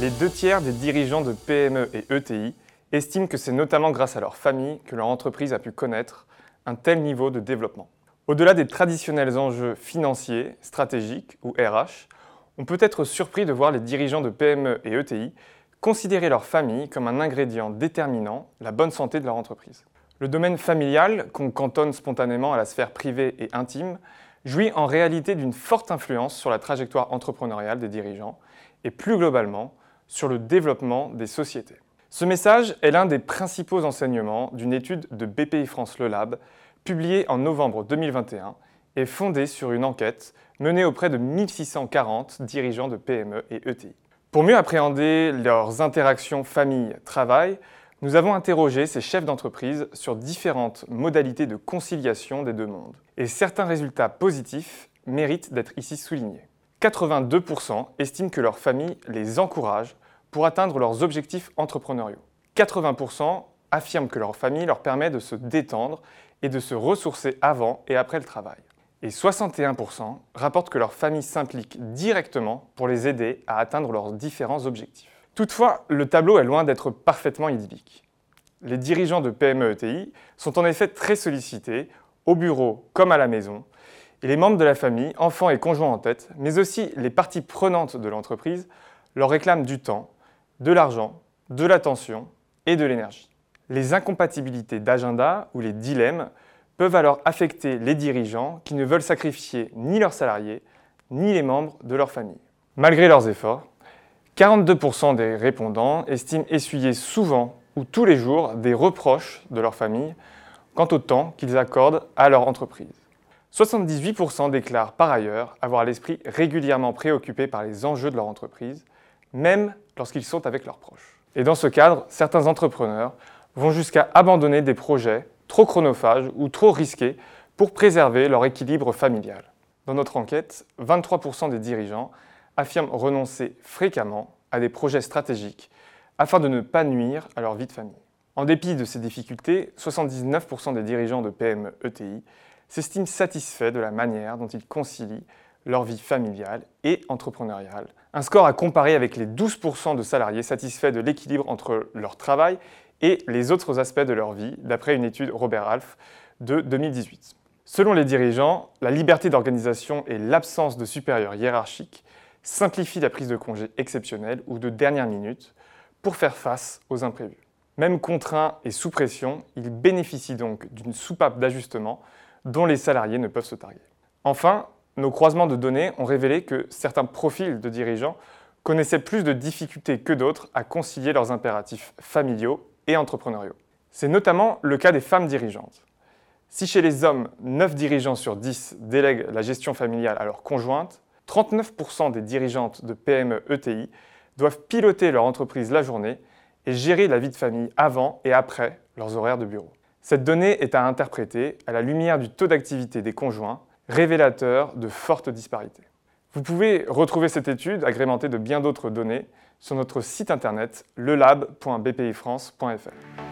Les deux tiers des dirigeants de PME et ETI estiment que c'est notamment grâce à leur famille que leur entreprise a pu connaître un tel niveau de développement. Au-delà des traditionnels enjeux financiers, stratégiques ou RH, on peut être surpris de voir les dirigeants de PME et ETI considérer leur famille comme un ingrédient déterminant la bonne santé de leur entreprise. Le domaine familial, qu'on cantonne spontanément à la sphère privée et intime, jouit en réalité d'une forte influence sur la trajectoire entrepreneuriale des dirigeants et plus globalement sur le développement des sociétés. Ce message est l'un des principaux enseignements d'une étude de BPI France Le Lab publiée en novembre 2021 et fondée sur une enquête menée auprès de 1640 dirigeants de PME et ETI. Pour mieux appréhender leurs interactions famille-travail, nous avons interrogé ces chefs d'entreprise sur différentes modalités de conciliation des deux mondes. Et certains résultats positifs méritent d'être ici soulignés. 82% estiment que leur famille les encourage pour atteindre leurs objectifs entrepreneuriaux. 80% affirment que leur famille leur permet de se détendre et de se ressourcer avant et après le travail. Et 61% rapportent que leur famille s'implique directement pour les aider à atteindre leurs différents objectifs. Toutefois, le tableau est loin d'être parfaitement idyllique. Les dirigeants de PME ETI sont en effet très sollicités, au bureau comme à la maison, et les membres de la famille, enfants et conjoints en tête, mais aussi les parties prenantes de l'entreprise, leur réclament du temps, de l'argent, de l'attention et de l'énergie. Les incompatibilités d'agenda ou les dilemmes peuvent alors affecter les dirigeants qui ne veulent sacrifier ni leurs salariés, ni les membres de leur famille. Malgré leurs efforts, 42% des répondants estiment essuyer souvent ou tous les jours des reproches de leur famille quant au temps qu'ils accordent à leur entreprise. 78% déclarent par ailleurs avoir l'esprit régulièrement préoccupé par les enjeux de leur entreprise, même lorsqu'ils sont avec leurs proches. Et dans ce cadre, certains entrepreneurs vont jusqu'à abandonner des projets trop chronophages ou trop risqués pour préserver leur équilibre familial. Dans notre enquête, 23% des dirigeants affirment renoncer fréquemment à des projets stratégiques afin de ne pas nuire à leur vie de famille. En dépit de ces difficultés, 79% des dirigeants de PME ETI s'estiment satisfaits de la manière dont ils concilient leur vie familiale et entrepreneuriale. Un score à comparer avec les 12% de salariés satisfaits de l'équilibre entre leur travail et les autres aspects de leur vie, d'après une étude Robert Ralph de 2018. Selon les dirigeants, la liberté d'organisation et l'absence de supérieurs hiérarchiques simplifie la prise de congé exceptionnelle ou de dernière minute pour faire face aux imprévus. Même contraint et sous pression, il bénéficie donc d'une soupape d'ajustement dont les salariés ne peuvent se targuer. Enfin, nos croisements de données ont révélé que certains profils de dirigeants connaissaient plus de difficultés que d'autres à concilier leurs impératifs familiaux et entrepreneuriaux. C'est notamment le cas des femmes dirigeantes. Si chez les hommes, 9 dirigeants sur 10 délèguent la gestion familiale à leur conjointe, 39% des dirigeantes de PME ETI doivent piloter leur entreprise la journée et gérer la vie de famille avant et après leurs horaires de bureau. Cette donnée est à interpréter à la lumière du taux d'activité des conjoints, révélateur de fortes disparités. Vous pouvez retrouver cette étude, agrémentée de bien d'autres données, sur notre site internet lelab.bpifrance.fr.